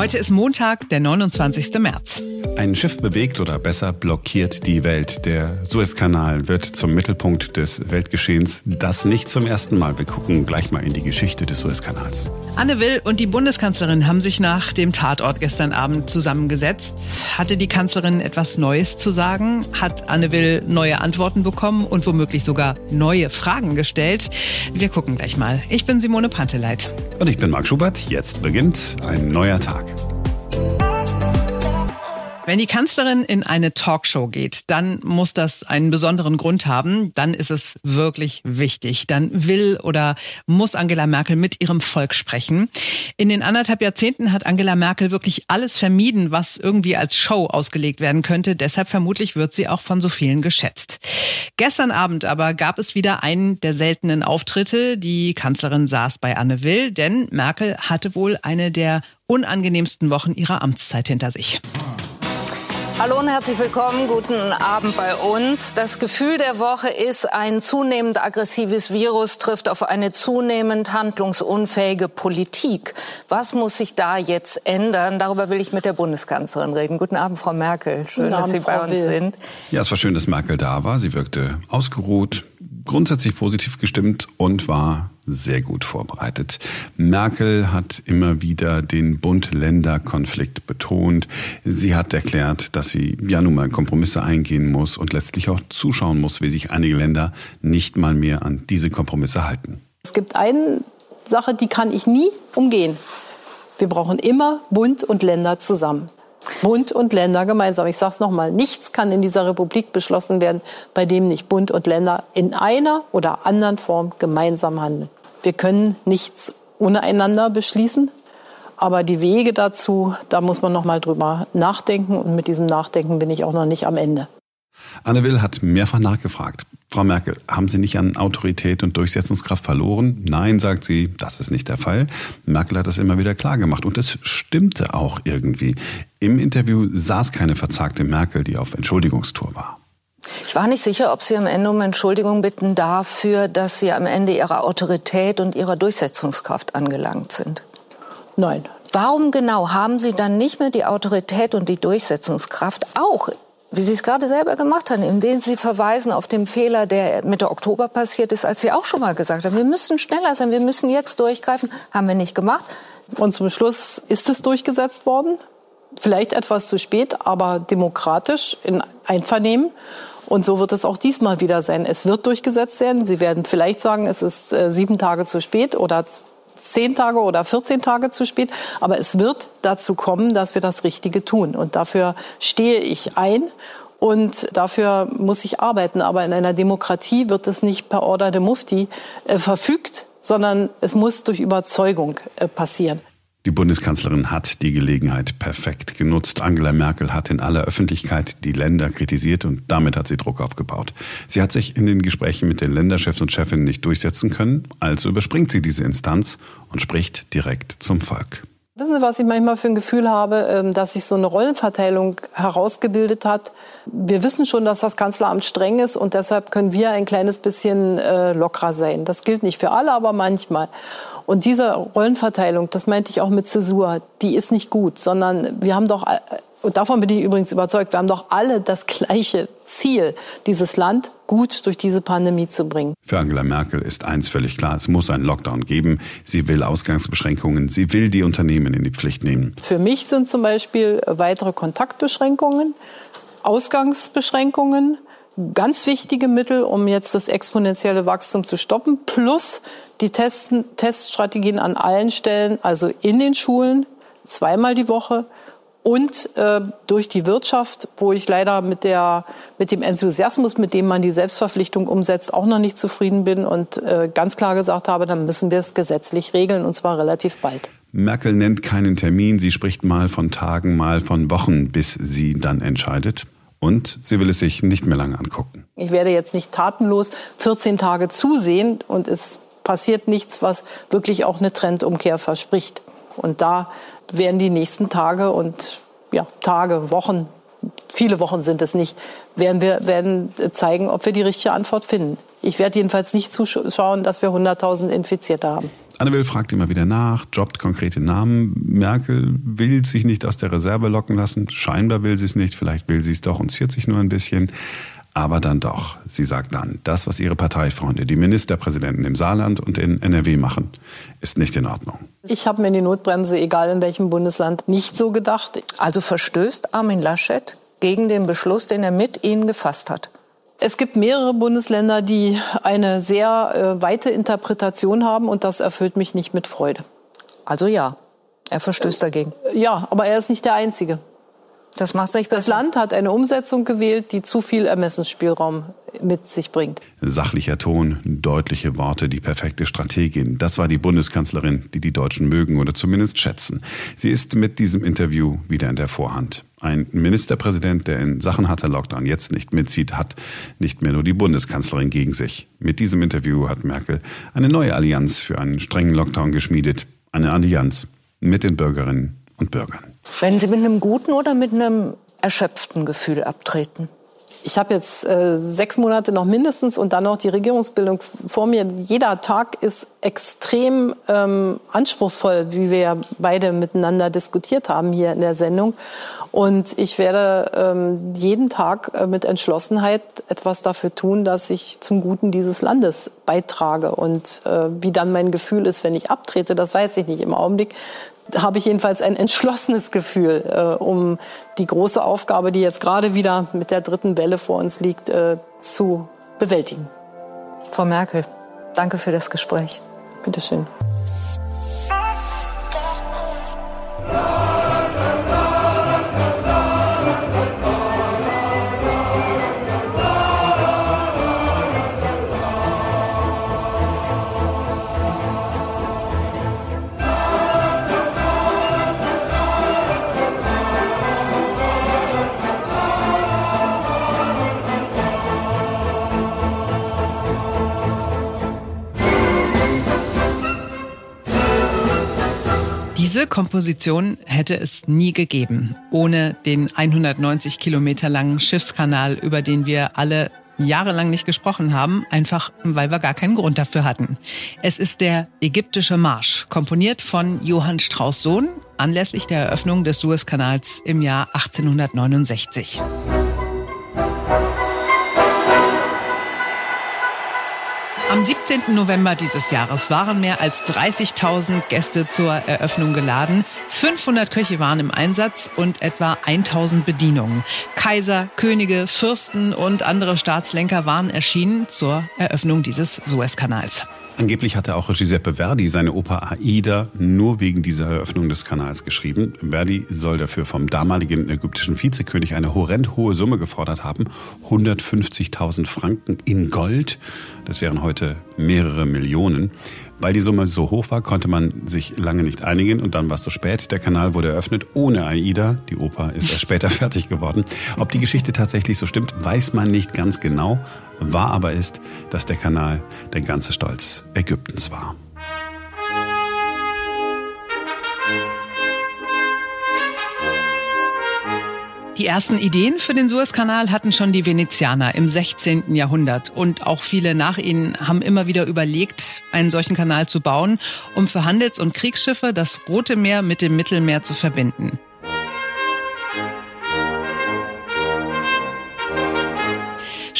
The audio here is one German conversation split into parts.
Heute ist Montag, der 29. März. Ein Schiff bewegt oder besser blockiert die Welt. Der Suezkanal wird zum Mittelpunkt des Weltgeschehens. Das nicht zum ersten Mal. Wir gucken gleich mal in die Geschichte des Suezkanals. Anne Will und die Bundeskanzlerin haben sich nach dem Tatort gestern Abend zusammengesetzt. Hatte die Kanzlerin etwas Neues zu sagen? Hat Anne Will neue Antworten bekommen und womöglich sogar neue Fragen gestellt? Wir gucken gleich mal. Ich bin Simone Panteleit. Und ich bin Marc Schubert. Jetzt beginnt ein neuer Tag. Thank you. Wenn die Kanzlerin in eine Talkshow geht, dann muss das einen besonderen Grund haben. Dann ist es wirklich wichtig. Dann will oder muss Angela Merkel mit ihrem Volk sprechen. In den anderthalb Jahrzehnten hat Angela Merkel wirklich alles vermieden, was irgendwie als Show ausgelegt werden könnte. Deshalb vermutlich wird sie auch von so vielen geschätzt. Gestern Abend aber gab es wieder einen der seltenen Auftritte. Die Kanzlerin saß bei Anne Will, denn Merkel hatte wohl eine der unangenehmsten Wochen ihrer Amtszeit hinter sich. Hallo und herzlich willkommen. Guten Abend bei uns. Das Gefühl der Woche ist, ein zunehmend aggressives Virus trifft auf eine zunehmend handlungsunfähige Politik. Was muss sich da jetzt ändern? Darüber will ich mit der Bundeskanzlerin reden. Guten Abend, Frau Merkel. Schön, Abend, dass Sie bei uns Will. sind. Ja, es war schön, dass Merkel da war. Sie wirkte ausgeruht, grundsätzlich positiv gestimmt und war sehr gut vorbereitet. Merkel hat immer wieder den Bund-Länder-Konflikt betont. Sie hat erklärt, dass sie ja nun mal Kompromisse eingehen muss und letztlich auch zuschauen muss, wie sich einige Länder nicht mal mehr an diese Kompromisse halten. Es gibt eine Sache, die kann ich nie umgehen. Wir brauchen immer Bund und Länder zusammen. Bund und Länder gemeinsam. Ich sage es nochmal, nichts kann in dieser Republik beschlossen werden, bei dem nicht Bund und Länder in einer oder anderen Form gemeinsam handeln. Wir können nichts ohne einander beschließen, aber die Wege dazu, da muss man nochmal drüber nachdenken und mit diesem Nachdenken bin ich auch noch nicht am Ende. Anne Will hat mehrfach nachgefragt. Frau Merkel, haben Sie nicht an Autorität und Durchsetzungskraft verloren? Nein, sagt sie, das ist nicht der Fall. Merkel hat das immer wieder klargemacht und es stimmte auch irgendwie. Im Interview saß keine verzagte Merkel, die auf Entschuldigungstour war. Ich war nicht sicher, ob Sie am Ende um Entschuldigung bitten dafür, dass Sie am Ende Ihrer Autorität und Ihrer Durchsetzungskraft angelangt sind. Nein. Warum genau haben Sie dann nicht mehr die Autorität und die Durchsetzungskraft auch wie Sie es gerade selber gemacht haben, indem Sie verweisen auf den Fehler, der Mitte Oktober passiert ist, als Sie auch schon mal gesagt haben, wir müssen schneller sein, wir müssen jetzt durchgreifen, haben wir nicht gemacht. Und zum Schluss ist es durchgesetzt worden. Vielleicht etwas zu spät, aber demokratisch in Einvernehmen. Und so wird es auch diesmal wieder sein. Es wird durchgesetzt werden. Sie werden vielleicht sagen, es ist äh, sieben Tage zu spät oder zehn Tage oder 14 Tage zu spät. Aber es wird dazu kommen, dass wir das Richtige tun. Und dafür stehe ich ein. Und dafür muss ich arbeiten. Aber in einer Demokratie wird es nicht per Order de Mufti äh, verfügt, sondern es muss durch Überzeugung äh, passieren. Die Bundeskanzlerin hat die Gelegenheit perfekt genutzt. Angela Merkel hat in aller Öffentlichkeit die Länder kritisiert und damit hat sie Druck aufgebaut. Sie hat sich in den Gesprächen mit den Länderchefs und Chefinnen nicht durchsetzen können, also überspringt sie diese Instanz und spricht direkt zum Volk. Wissen Sie, was ich manchmal für ein Gefühl habe, ähm, dass sich so eine Rollenverteilung herausgebildet hat? Wir wissen schon, dass das Kanzleramt streng ist und deshalb können wir ein kleines bisschen äh, lockerer sein. Das gilt nicht für alle, aber manchmal. Und diese Rollenverteilung, das meinte ich auch mit Zäsur, die ist nicht gut, sondern wir haben doch äh, und davon bin ich übrigens überzeugt, wir haben doch alle das gleiche Ziel, dieses Land gut durch diese Pandemie zu bringen. Für Angela Merkel ist eins völlig klar, es muss einen Lockdown geben. Sie will Ausgangsbeschränkungen, sie will die Unternehmen in die Pflicht nehmen. Für mich sind zum Beispiel weitere Kontaktbeschränkungen, Ausgangsbeschränkungen, ganz wichtige Mittel, um jetzt das exponentielle Wachstum zu stoppen, plus die Testen, Teststrategien an allen Stellen, also in den Schulen, zweimal die Woche, und äh, durch die Wirtschaft, wo ich leider mit, der, mit dem Enthusiasmus, mit dem man die Selbstverpflichtung umsetzt, auch noch nicht zufrieden bin und äh, ganz klar gesagt habe, dann müssen wir es gesetzlich regeln und zwar relativ bald. Merkel nennt keinen Termin, sie spricht mal von Tagen, mal von Wochen, bis sie dann entscheidet. Und sie will es sich nicht mehr lange angucken. Ich werde jetzt nicht tatenlos 14 Tage zusehen und es passiert nichts, was wirklich auch eine Trendumkehr verspricht. Und da werden die nächsten Tage und ja, Tage, Wochen, viele Wochen sind es nicht, werden wir werden zeigen, ob wir die richtige Antwort finden. Ich werde jedenfalls nicht zuschauen, dass wir 100.000 Infizierte haben. Anne Will fragt immer wieder nach, droppt konkrete Namen. Merkel will sich nicht aus der Reserve locken lassen. Scheinbar will sie es nicht, vielleicht will sie es doch und ziert sich nur ein bisschen. Aber dann doch. Sie sagt dann, das, was ihre Parteifreunde, die Ministerpräsidenten im Saarland und in NRW machen, ist nicht in Ordnung. Ich habe mir die Notbremse, egal in welchem Bundesland, nicht so gedacht. Also verstößt Armin Laschet gegen den Beschluss, den er mit Ihnen gefasst hat? Es gibt mehrere Bundesländer, die eine sehr äh, weite Interpretation haben und das erfüllt mich nicht mit Freude. Also ja, er verstößt dagegen. Ja, aber er ist nicht der Einzige. Das macht sich besser. Das Land hat eine Umsetzung gewählt, die zu viel Ermessensspielraum mit sich bringt. Sachlicher Ton, deutliche Worte, die perfekte Strategin. Das war die Bundeskanzlerin, die die Deutschen mögen oder zumindest schätzen. Sie ist mit diesem Interview wieder in der Vorhand. Ein Ministerpräsident, der in Sachen harter Lockdown jetzt nicht mitzieht, hat nicht mehr nur die Bundeskanzlerin gegen sich. Mit diesem Interview hat Merkel eine neue Allianz für einen strengen Lockdown geschmiedet. Eine Allianz mit den Bürgerinnen und Bürgern. Werden Sie mit einem guten oder mit einem erschöpften Gefühl abtreten? Ich habe jetzt äh, sechs Monate noch mindestens und dann noch die Regierungsbildung vor mir. Jeder Tag ist extrem ähm, anspruchsvoll, wie wir ja beide miteinander diskutiert haben hier in der Sendung. Und ich werde ähm, jeden Tag äh, mit Entschlossenheit etwas dafür tun, dass ich zum Guten dieses Landes beitrage. Und äh, wie dann mein Gefühl ist, wenn ich abtrete, das weiß ich nicht. Im Augenblick habe ich jedenfalls ein entschlossenes Gefühl, äh, um die große Aufgabe, die jetzt gerade wieder mit der dritten Welle vor uns liegt, äh, zu bewältigen. Frau Merkel, danke für das Gespräch. Bitte schön. Diese Komposition hätte es nie gegeben, ohne den 190 Kilometer langen Schiffskanal, über den wir alle jahrelang nicht gesprochen haben, einfach weil wir gar keinen Grund dafür hatten. Es ist der ägyptische Marsch, komponiert von Johann Strauss Sohn anlässlich der Eröffnung des Suezkanals im Jahr 1869. Am 17. November dieses Jahres waren mehr als 30.000 Gäste zur Eröffnung geladen. 500 Köche waren im Einsatz und etwa 1000 Bedienungen. Kaiser, Könige, Fürsten und andere Staatslenker waren erschienen zur Eröffnung dieses Suezkanals. Angeblich hatte auch Giuseppe Verdi seine Oper Aida nur wegen dieser Eröffnung des Kanals geschrieben. Verdi soll dafür vom damaligen ägyptischen Vizekönig eine horrend hohe Summe gefordert haben. 150.000 Franken in Gold. Das wären heute mehrere Millionen. Weil die Summe so hoch war, konnte man sich lange nicht einigen und dann war es zu spät. Der Kanal wurde eröffnet ohne AIDA. Die Oper ist erst später fertig geworden. Ob die Geschichte tatsächlich so stimmt, weiß man nicht ganz genau. Wahr aber ist, dass der Kanal der ganze Stolz Ägyptens war. Die ersten Ideen für den Suezkanal hatten schon die Venezianer im 16. Jahrhundert. Und auch viele nach ihnen haben immer wieder überlegt, einen solchen Kanal zu bauen, um für Handels- und Kriegsschiffe das Rote Meer mit dem Mittelmeer zu verbinden.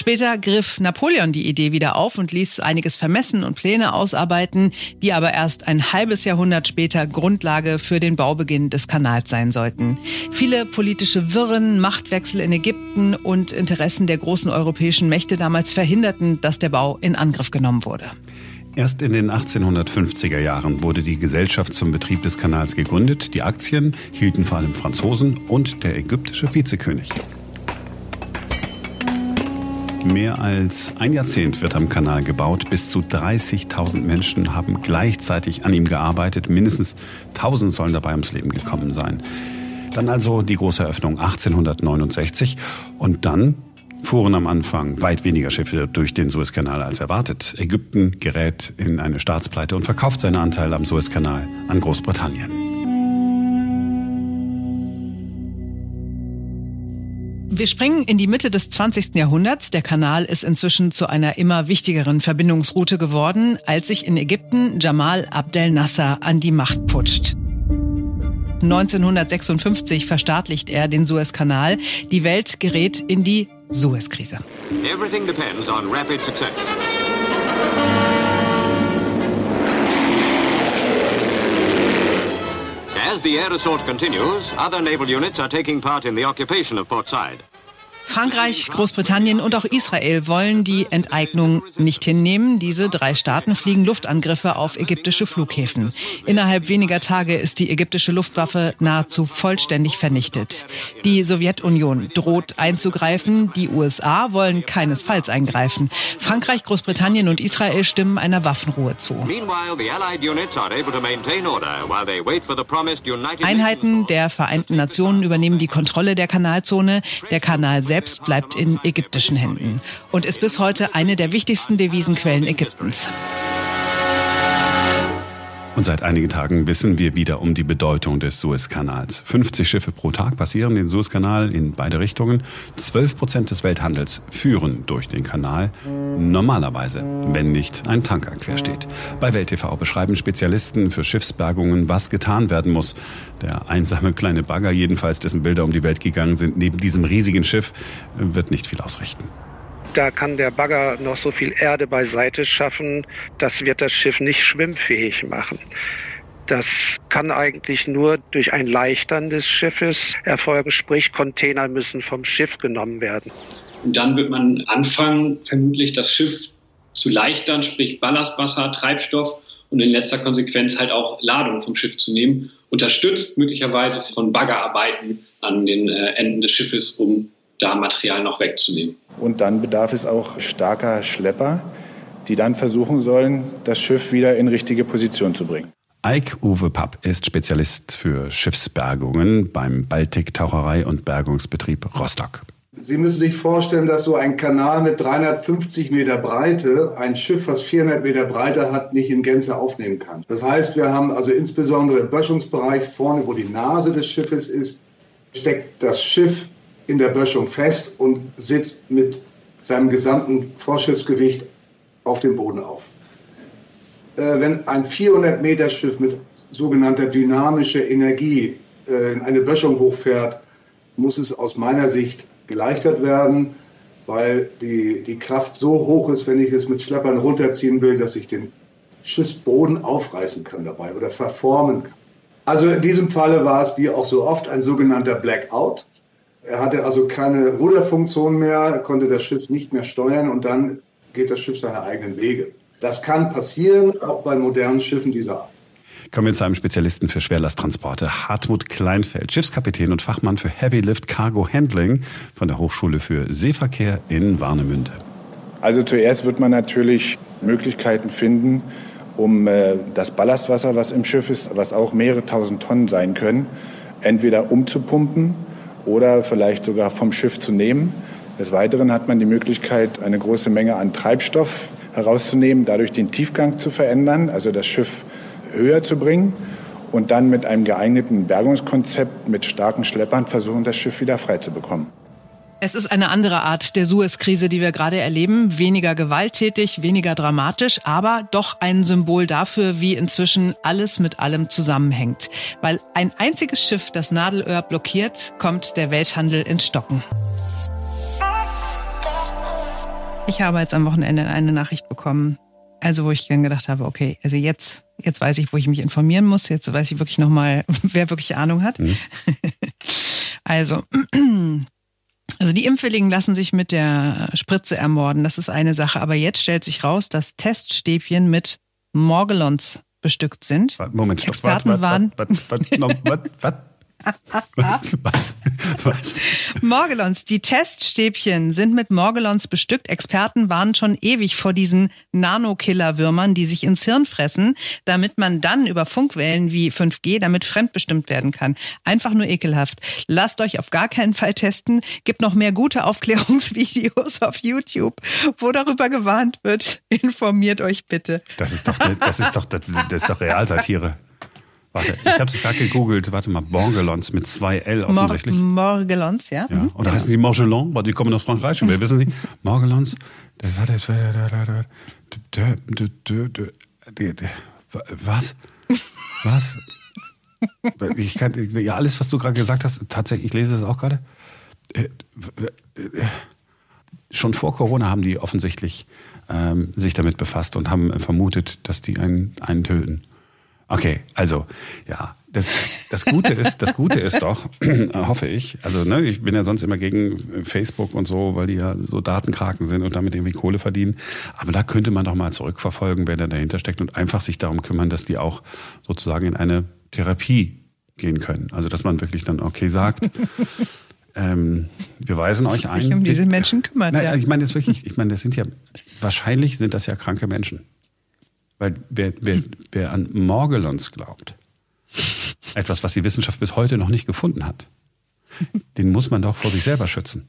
Später griff Napoleon die Idee wieder auf und ließ einiges vermessen und Pläne ausarbeiten, die aber erst ein halbes Jahrhundert später Grundlage für den Baubeginn des Kanals sein sollten. Viele politische Wirren, Machtwechsel in Ägypten und Interessen der großen europäischen Mächte damals verhinderten, dass der Bau in Angriff genommen wurde. Erst in den 1850er Jahren wurde die Gesellschaft zum Betrieb des Kanals gegründet. Die Aktien hielten vor allem Franzosen und der ägyptische Vizekönig. Mehr als ein Jahrzehnt wird am Kanal gebaut. Bis zu 30.000 Menschen haben gleichzeitig an ihm gearbeitet. Mindestens 1.000 sollen dabei ums Leben gekommen sein. Dann also die große Eröffnung 1869 und dann fuhren am Anfang weit weniger Schiffe durch den Suezkanal als erwartet. Ägypten gerät in eine Staatspleite und verkauft seine Anteile am Suezkanal an Großbritannien. Wir springen in die Mitte des 20. Jahrhunderts. Der Kanal ist inzwischen zu einer immer wichtigeren Verbindungsroute geworden, als sich in Ägypten Jamal Abdel Nasser an die Macht putscht. 1956 verstaatlicht er den Suezkanal. Die Welt gerät in die Suezkrise. Everything depends on rapid success. As the air assault continues, other naval units are taking part in the occupation of Port Said. Frankreich, Großbritannien und auch Israel wollen die Enteignung nicht hinnehmen. Diese drei Staaten fliegen Luftangriffe auf ägyptische Flughäfen. Innerhalb weniger Tage ist die ägyptische Luftwaffe nahezu vollständig vernichtet. Die Sowjetunion droht einzugreifen. Die USA wollen keinesfalls eingreifen. Frankreich, Großbritannien und Israel stimmen einer Waffenruhe zu. Einheiten der Vereinten Nationen übernehmen die Kontrolle der Kanalzone. Der Kanal selbst selbst bleibt in ägyptischen Händen und ist bis heute eine der wichtigsten Devisenquellen Ägyptens. Und seit einigen Tagen wissen wir wieder um die Bedeutung des Suezkanals. 50 Schiffe pro Tag passieren den Suezkanal in beide Richtungen. 12 Prozent des Welthandels führen durch den Kanal. Normalerweise, wenn nicht ein Tanker quersteht. Bei Welt TV beschreiben Spezialisten für Schiffsbergungen, was getan werden muss. Der einsame kleine Bagger jedenfalls, dessen Bilder um die Welt gegangen sind, neben diesem riesigen Schiff, wird nicht viel ausrichten. Da kann der Bagger noch so viel Erde beiseite schaffen, das wird das Schiff nicht schwimmfähig machen. Das kann eigentlich nur durch ein Leichtern des Schiffes erfolgen, sprich Container müssen vom Schiff genommen werden. Und dann wird man anfangen, vermutlich das Schiff zu leichtern, sprich Ballastwasser, Treibstoff und in letzter Konsequenz halt auch Ladung vom Schiff zu nehmen, unterstützt möglicherweise von Baggerarbeiten an den äh, Enden des Schiffes, um da Material noch wegzunehmen. Und dann bedarf es auch starker Schlepper, die dann versuchen sollen, das Schiff wieder in richtige Position zu bringen. Eik Uwe Papp ist Spezialist für Schiffsbergungen beim Baltik Taucherei und Bergungsbetrieb Rostock. Sie müssen sich vorstellen, dass so ein Kanal mit 350 Meter Breite ein Schiff, was 400 Meter Breite hat, nicht in Gänze aufnehmen kann. Das heißt, wir haben also insbesondere im Böschungsbereich vorne, wo die Nase des Schiffes ist, steckt das Schiff in der Böschung fest und sitzt mit seinem gesamten Vorschiffsgewicht auf dem Boden auf. Äh, wenn ein 400 Meter Schiff mit sogenannter dynamischer Energie äh, in eine Böschung hochfährt, muss es aus meiner Sicht geleichtert werden, weil die, die Kraft so hoch ist, wenn ich es mit Schleppern runterziehen will, dass ich den Schiffsboden aufreißen kann dabei oder verformen kann. Also in diesem Falle war es wie auch so oft ein sogenannter Blackout. Er hatte also keine Ruderfunktion mehr, konnte das Schiff nicht mehr steuern und dann geht das Schiff seine eigenen Wege. Das kann passieren, auch bei modernen Schiffen dieser Art. Kommen wir zu einem Spezialisten für Schwerlasttransporte, Hartmut Kleinfeld, Schiffskapitän und Fachmann für Heavy Lift Cargo Handling von der Hochschule für Seeverkehr in Warnemünde. Also zuerst wird man natürlich Möglichkeiten finden, um äh, das Ballastwasser, was im Schiff ist, was auch mehrere tausend Tonnen sein können, entweder umzupumpen oder vielleicht sogar vom Schiff zu nehmen. Des Weiteren hat man die Möglichkeit, eine große Menge an Treibstoff herauszunehmen, dadurch den Tiefgang zu verändern, also das Schiff höher zu bringen und dann mit einem geeigneten Bergungskonzept mit starken Schleppern versuchen, das Schiff wieder frei zu bekommen. Es ist eine andere Art der Suez-Krise, die wir gerade erleben. Weniger gewalttätig, weniger dramatisch, aber doch ein Symbol dafür, wie inzwischen alles mit allem zusammenhängt. Weil ein einziges Schiff das Nadelöhr blockiert, kommt der Welthandel ins Stocken. Ich habe jetzt am Wochenende eine Nachricht bekommen, also wo ich dann gedacht habe, okay, also jetzt, jetzt weiß ich, wo ich mich informieren muss. Jetzt weiß ich wirklich nochmal, wer wirklich Ahnung hat. Mhm. Also also die Impfwilligen lassen sich mit der Spritze ermorden, das ist eine Sache. Aber jetzt stellt sich raus, dass Teststäbchen mit Morgellons bestückt sind. Moment, stopp, Experten warte, was? Was? Was? Morgellons, die Teststäbchen sind mit Morgellons bestückt. Experten warnen schon ewig vor diesen Nanokiller-Würmern, die sich ins Hirn fressen, damit man dann über Funkwellen wie 5G damit fremdbestimmt werden kann. Einfach nur ekelhaft. Lasst euch auf gar keinen Fall testen. Gibt noch mehr gute Aufklärungsvideos auf YouTube, wo darüber gewarnt wird. Informiert euch bitte. Das ist doch, das ist doch, das ist doch Realsatire. Warte, ich habe es gerade gegoogelt. Warte mal, Morgelons mit zwei L offensichtlich. Mor Morgelons, ja. ja. Oder heißen sie Morgelon? Weil die kommen aus Frankreich. Wir wissen Sie, Morgelons. Das hat jetzt. Was? Was? Ich kann, ja, alles, was du gerade gesagt hast, tatsächlich, ich lese es auch gerade. Schon vor Corona haben die offensichtlich ähm, sich damit befasst und haben vermutet, dass die einen, einen töten. Okay, also ja, das, das Gute ist, das Gute ist doch, hoffe ich. Also ne, ich bin ja sonst immer gegen Facebook und so, weil die ja so Datenkraken sind und damit irgendwie Kohle verdienen. Aber da könnte man doch mal zurückverfolgen, wer da dahinter steckt und einfach sich darum kümmern, dass die auch sozusagen in eine Therapie gehen können. Also dass man wirklich dann okay sagt. Ähm, wir weisen euch ein. Sich um diese Menschen kümmert. Nein, ja. Ich meine jetzt wirklich, ich meine, das sind ja wahrscheinlich sind das ja kranke Menschen. Weil wer, wer, wer an Morgellons glaubt, etwas, was die Wissenschaft bis heute noch nicht gefunden hat, den muss man doch vor sich selber schützen.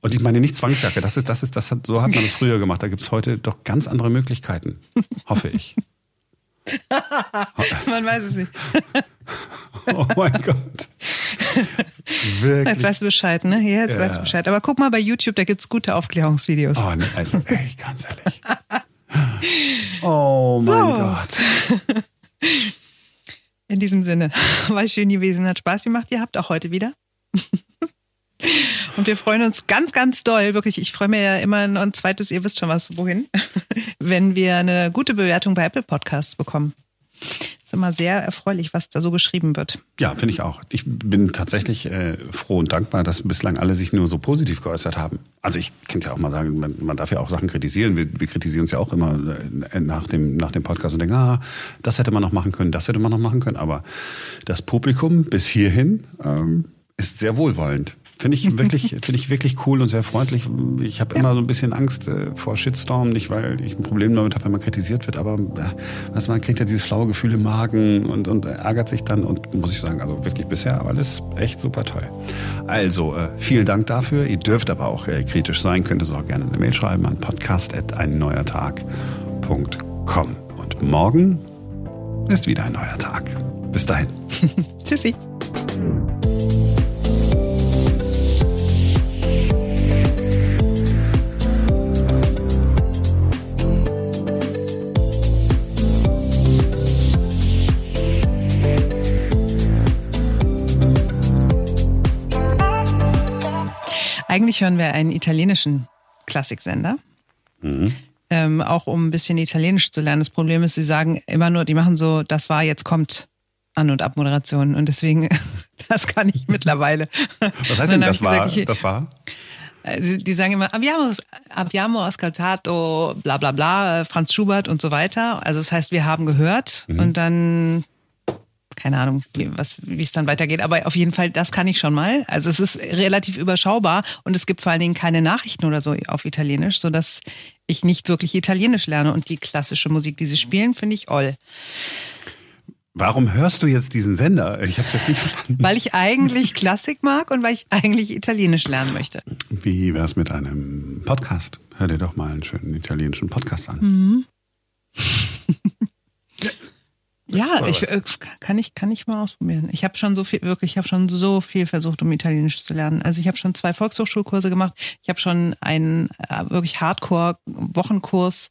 Und ich meine nicht Zwangsjacke, das ist, das ist, das hat, so hat man es früher gemacht. Da gibt es heute doch ganz andere Möglichkeiten, hoffe ich. man weiß es nicht. oh mein Gott. Wirklich? Jetzt weißt du Bescheid, ne? Ja, jetzt ja. weißt du Bescheid. Aber guck mal bei YouTube, da gibt es gute Aufklärungsvideos. Oh, ne, also, ey, ganz ehrlich. Oh mein so. Gott. In diesem Sinne, war schön gewesen, hat Spaß gemacht. Ihr habt auch heute wieder. Und wir freuen uns ganz, ganz doll, wirklich. Ich freue mich ja immer ein zweites, ihr wisst schon was, wohin, wenn wir eine gute Bewertung bei Apple Podcasts bekommen ist immer sehr erfreulich, was da so geschrieben wird. Ja, finde ich auch. Ich bin tatsächlich äh, froh und dankbar, dass bislang alle sich nur so positiv geäußert haben. Also ich könnte ja auch mal sagen, man, man darf ja auch Sachen kritisieren. Wir, wir kritisieren es ja auch immer äh, nach dem, nach dem Podcast und denken, ah, das hätte man noch machen können, das hätte man noch machen können. Aber das Publikum bis hierhin ähm, ist sehr wohlwollend. Finde ich wirklich, finde ich wirklich cool und sehr freundlich. Ich habe ja. immer so ein bisschen Angst äh, vor Shitstorm, nicht weil ich ein Problem damit habe, wenn man kritisiert wird, aber äh, was man kriegt ja dieses flaue Gefühl im Magen und, und ärgert sich dann und muss ich sagen, also wirklich bisher alles echt super toll. Also äh, vielen Dank dafür. Ihr dürft aber auch äh, kritisch sein, könnt es auch gerne eine Mail schreiben an podcast@einneuertag.com. Und morgen ist wieder ein neuer Tag. Bis dahin. Tschüssi. Eigentlich hören wir einen italienischen Klassiksender. Mhm. Ähm, auch um ein bisschen Italienisch zu lernen. Das Problem ist, sie sagen immer nur, die machen so, das war, jetzt kommt An- und Abmoderation. Und deswegen, das kann ich mittlerweile. Was heißt denn, das war, gesagt, ich, das war? Also die sagen immer, abbiamo, abbiamo ascoltato, bla bla bla, Franz Schubert und so weiter. Also das heißt, wir haben gehört mhm. und dann keine Ahnung, wie, was, wie es dann weitergeht. Aber auf jeden Fall, das kann ich schon mal. Also es ist relativ überschaubar und es gibt vor allen Dingen keine Nachrichten oder so auf Italienisch, sodass ich nicht wirklich Italienisch lerne. Und die klassische Musik, die sie spielen, finde ich all. Warum hörst du jetzt diesen Sender? Ich habe es jetzt nicht verstanden. Weil ich eigentlich Klassik mag und weil ich eigentlich Italienisch lernen möchte. Wie wäre es mit einem Podcast? Hör dir doch mal einen schönen italienischen Podcast an. Mhm. Ja, ich äh, kann ich kann ich mal ausprobieren. Ich habe schon so viel wirklich, ich habe schon so viel versucht, um Italienisch zu lernen. Also ich habe schon zwei Volkshochschulkurse gemacht. Ich habe schon einen äh, wirklich Hardcore Wochenkurs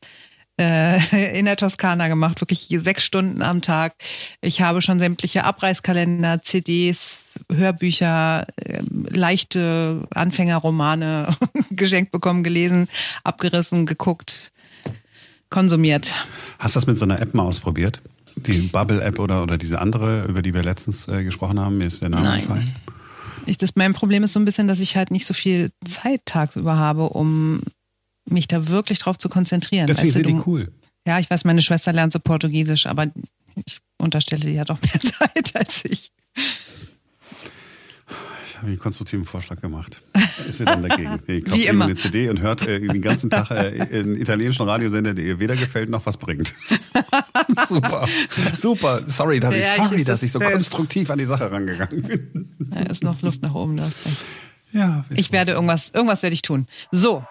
äh, in der Toskana gemacht, wirklich sechs Stunden am Tag. Ich habe schon sämtliche Abreißkalender, CDs, Hörbücher, äh, leichte Anfängerromane geschenkt bekommen, gelesen, abgerissen, geguckt, konsumiert. Hast du das mit so einer App mal ausprobiert? Die Bubble-App oder, oder diese andere, über die wir letztens äh, gesprochen haben, mir ist der Name Nein. gefallen. Ich, das, mein Problem ist so ein bisschen, dass ich halt nicht so viel Zeit tagsüber habe, um mich da wirklich drauf zu konzentrieren. Deswegen sind die cool. Ja, ich weiß, meine Schwester lernt so Portugiesisch, aber ich unterstelle, die hat auch mehr Zeit als ich habe einen konstruktiven Vorschlag gemacht. Ist sie dann dagegen? Kauft Wie immer. eine CD und hört äh, den ganzen Tag äh, einen italienischen Radiosender, der ihr weder gefällt noch was bringt. super, super. Sorry, dass, ja, ich, sorry, ich, dass ich so konstruktiv an die Sache rangegangen bin. Da ist noch Luft nach oben. Da ja, ich werde irgendwas, irgendwas werde ich tun. So.